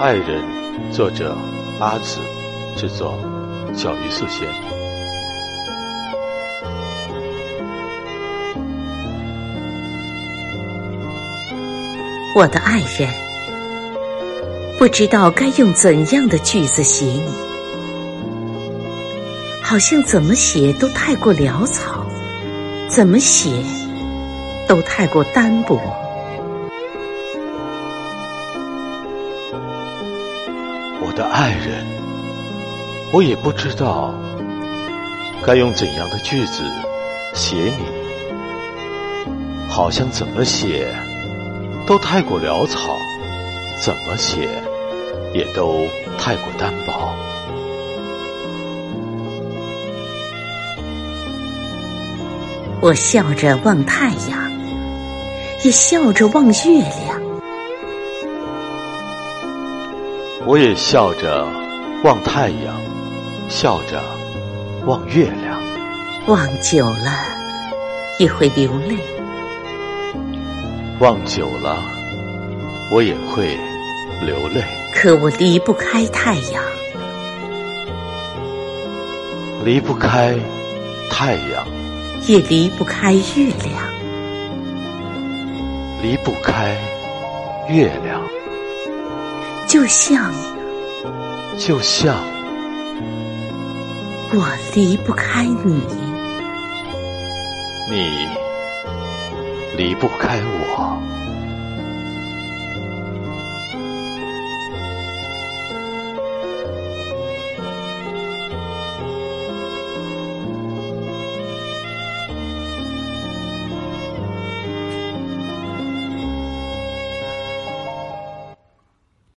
爱人，作者阿紫，制作小鱼素贤。我的爱人，不知道该用怎样的句子写你，好像怎么写都太过潦草，怎么写都太过单薄。我的爱人，我也不知道该用怎样的句子写你，好像怎么写都太过潦草，怎么写也都太过单薄。我笑着望太阳，也笑着望月亮。我也笑着望太阳，笑着望月亮。望久了也会流泪，望久了我也会流泪。可我离不开太阳，离不开太阳，也离不开月亮。离不开月亮，就像。就像。我离不开你，你离不开我。